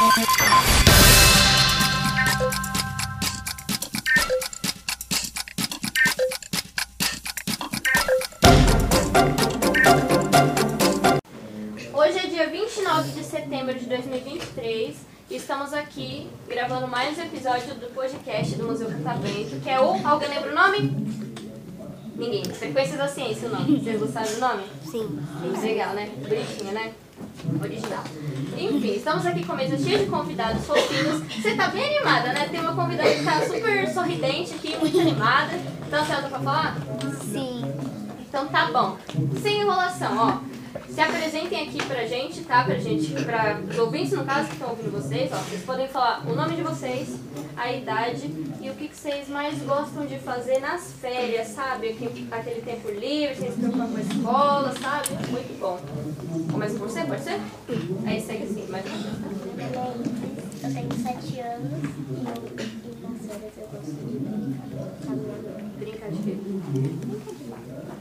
Hoje é dia 29 de setembro de 2023 e estamos aqui gravando mais um episódio do podcast do Museu Catavento, que é o... Alguém lembra o nome? Ninguém. Sequências da Ciência o nome. Vocês gostaram do nome? Sim. Legal, né? Bonitinho, né? Original. Enfim, estamos aqui com a mesa cheia de convidados fofinhos. Você tá bem animada, né? Tem uma convidada que tá super sorridente aqui, muito animada. Então, você pra falar? Sim. Então tá bom. Sem enrolação, ó. Se apresentem aqui pra gente, tá? Pra gente, pra os ouvintes, no caso, que estão ouvindo vocês, ó. Vocês podem falar o nome de vocês, a idade e o que, que vocês mais gostam de fazer nas férias, sabe? Aquele, aquele tempo livre, sem se preocupar com a escola, sabe? Muito bom. Começa com você, pode ser? Aí segue assim, mais uma vez, tá? Eu tenho sete anos e, eu, e nas férias eu gosto de brincar caminhando. Brincar de quê?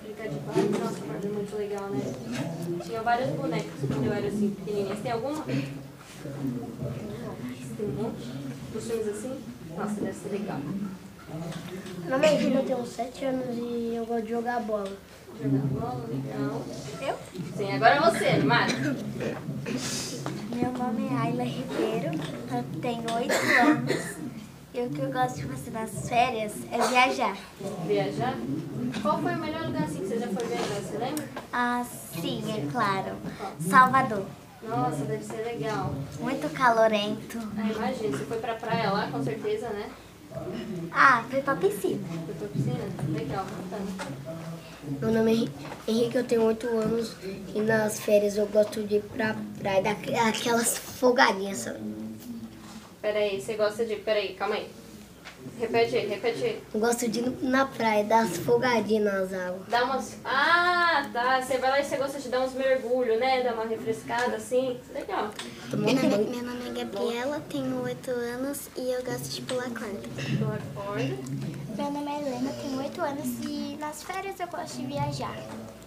Brincar de barco. Nossa, barco é muito legal, né? Tinha várias bonecas quando eu era assim, pequenininha. Você tem alguma? Você tem um monte? Dos filmes assim? Nossa, deve ser legal. Na minha vida eu tenho 7 anos e eu gosto de jogar bola. Jogar bola, legal. Eu? Sim, agora é você, Mara. Meu nome é Ayla Ribeiro, eu tenho oito anos e o que eu gosto de fazer nas férias é viajar. Viajar? Qual foi o melhor lugar assim que você já foi viajar? Você lembra? Ah, sim, é claro. Salvador. Nossa, deve ser legal. Muito calorento. Ah, imagina, você foi pra praia lá, com certeza, né? Ah, fui pra piscina. Foi pra piscina? Legal, bacana. Meu nome é Henri- Henrique, eu tenho 8 anos e nas férias eu gosto de ir pra praia, dar aquelas folgadinhas? Peraí, você gosta de. Peraí, calma aí. Repete aí, repete aí. Eu gosto de ir na praia, dar as folgadinhas nas águas. Dá umas. Ah, tá. Você vai lá e você gosta de dar uns mergulhos, né? Dar uma refrescada assim. Legal. Tomando banho. Meu nome é Gabriela, tenho oito anos e eu gosto de pular corda. Pular corda. Meu nome é Helena, tenho oito anos e nas férias eu gosto de viajar.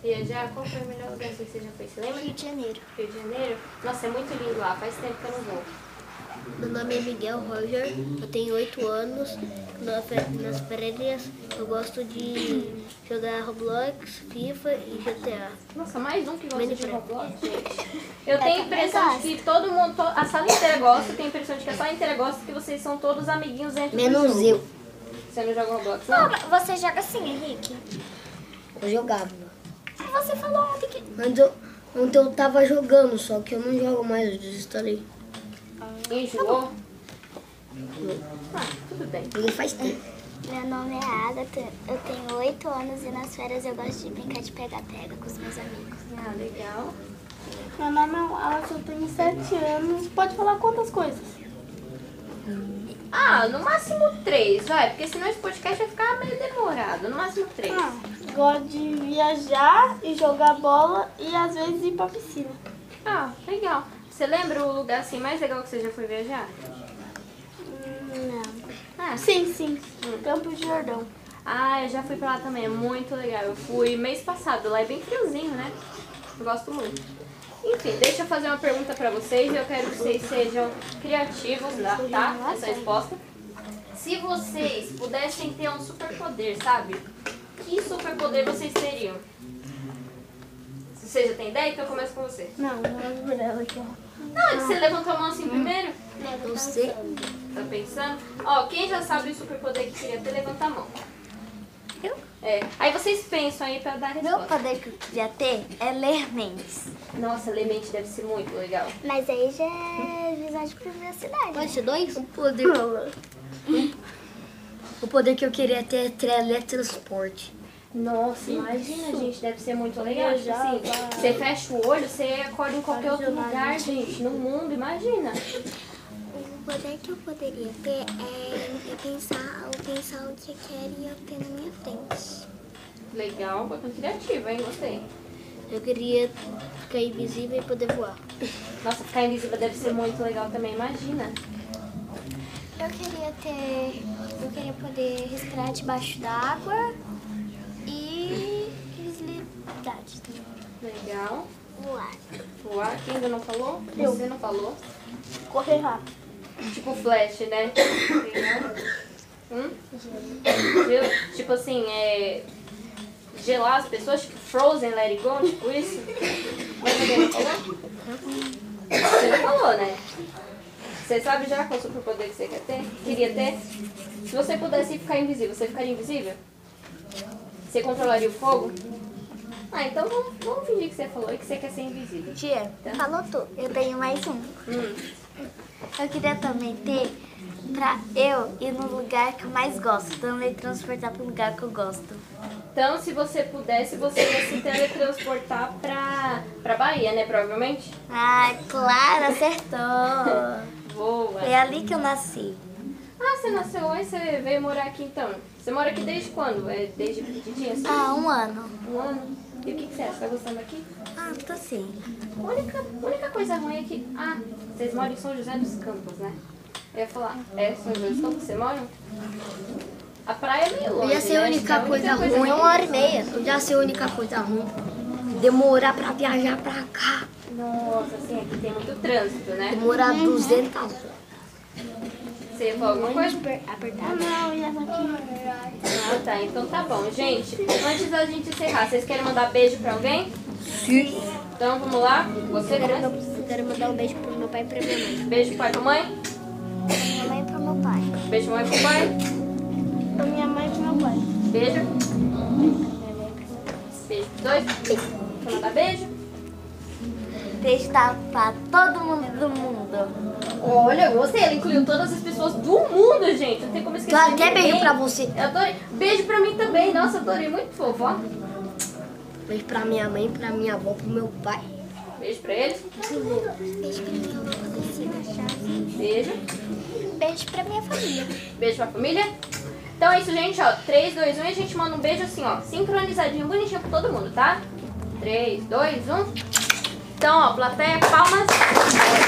Viajar, qual foi o melhor lugar que você já foi? Você lembra? Rio de Janeiro. Rio de Janeiro? Nossa, é muito lindo lá. Faz tempo que eu não vou. Meu nome é Miguel Roger, eu tenho 8 anos. Nas férias eu gosto de jogar Roblox, FIFA e GTA. Nossa, mais um que gosta de. Roblox, gente. Eu tenho a impressão de que todo mundo, a sala inteira gosta. Eu tenho a impressão de que a sala inteira gosta que vocês são todos amiguinhos dentro do Menos jogo. eu. Você não joga Roblox, não? Você joga assim, Henrique? Eu jogava. Você falou ontem que. Antes eu, ontem eu tava jogando, só que eu não jogo mais, eu desinstalei. Enjoou? Ah, tudo bem. Ele faz tempo. Meu nome é Agatha, eu tenho oito anos e nas férias eu gosto de brincar de pega-pega com os meus amigos. Ah, legal. Meu nome é Wallace, eu tenho 7 anos. Pode falar quantas coisas? Ah, no máximo três, vai. Porque senão esse podcast vai ficar meio demorado. No máximo três. Ah, gosto de viajar e jogar bola e às vezes ir pra piscina. Ah, legal. Você lembra o lugar assim mais legal que você já foi viajar? Não. Ah, Sim, sim. Campo de Jordão. Ah, eu já fui pra lá também, é muito legal. Eu fui mês passado, lá é bem friozinho, né? Eu gosto muito. Enfim, deixa eu fazer uma pergunta pra vocês e eu quero que vocês sejam criativos, tá? tá? Essa resposta. Se vocês pudessem ter um superpoder, sabe? Que superpoder vocês teriam? Você já tem ideia? Então eu começo com você. Não, não é por ela aqui, ó. Não, você levantou a mão assim primeiro? Não sei. Tá pensando? Ó, quem já sabe o superpoder que queria ter, levanta a mão. Eu? É. Aí vocês pensam aí pra dar a Meu resposta. poder que eu queria ter é ler mentes. Nossa, ler mente deve ser muito legal. Mas aí já é visão de privacidade. Pode ser dois? O poder, o poder que eu queria ter é teletransporte. Nossa, imagina, gente, deve ser muito legal. Tipo assim, você fecha o olho, você acorda em qualquer outro lugar, gente, no mundo, imagina. O poder que eu poderia ter é, é pensar, pensar o que eu queria ter na minha frente. Legal, bastante criativo, hein? Gostei. Eu queria ficar invisível e poder voar. Nossa, ficar invisível deve ser muito legal também, imagina. Eu queria ter. Eu queria poder respirar debaixo d'água e visibilidade. Legal. Voar. Voar, quem ainda não falou? Você não falou. Correr rápido. Tipo Flash, né? Hum? Gelo? Tipo assim, é. Gelar as pessoas, tipo Frozen, Let It Go, tipo isso. Mas alguém não falou? Você não falou, né? Você sabe já qual superpoder que você quer ter? Queria ter? Se você pudesse ficar invisível, você ficaria invisível? Você controlaria o fogo? Ah, então vamos, vamos fingir que você falou e que você quer ser invisível. Tia, falou tudo. Eu tenho mais um. Hum. Eu queria também ter pra eu ir no lugar que eu mais gosto. Também transportar pro lugar que eu gosto. Então, se você pudesse, você ia se teletransportar pra, pra Bahia, né? Provavelmente. Ah, claro, acertou. Boa. Foi ali que eu nasci. Ah, você nasceu lá e você veio morar aqui então. Você mora aqui desde quando? É desde pequenininha assim? Ah, um ano. Um ano? E o que, que você acha? Tá gostando aqui? Ah, tô sim. A única, única coisa ruim é que. Ah, vocês moram em São José dos Campos, né? Eu ia falar, é São José dos Campos? Você mora? A praia é meio longe. Eu já sei a né? única Acho que coisa ruim. ruim- hora e meia. Eu já sei a única coisa ruim. Demorar pra viajar pra cá. Nossa, assim, aqui tem muito trânsito, né? Demorar 200 horas. Você falar alguma coisa? Ah, não, aqui. Ah, tá. Então tá bom. Gente, antes da gente encerrar, vocês querem mandar beijo pra alguém? Sim. Então vamos lá. Você, Eu quero, né? eu quero mandar um beijo pro meu pai e pra minha mãe. Beijo pro pai e pra mãe. Minha mãe e pro meu pai. Beijo mãe e pro pai. Pra minha mãe e pro meu pai. Beijo. Beijo pros dois. Quer mandar beijo? Beijo tá pra todo mundo do mundo. Olha, eu gostei. Ela incluiu todas as pessoas do mundo, gente. Não tem como esquecer. Claro, quer ninguém. beijo pra você. Eu adorei. Beijo pra mim também. Nossa, adorei. Muito fofo, ó. Beijo pra minha mãe, pra minha avó, pro meu pai. Beijo pra eles. Beijo pra minha avó. Beijo. Beijo pra minha família. Beijo pra família. Então é isso, gente, ó. 3, 2, 1 e a gente manda um beijo assim, ó. Sincronizadinho, bonitinho pra todo mundo, tá? 3, 2, 1. Então, ó, plateia, palmas.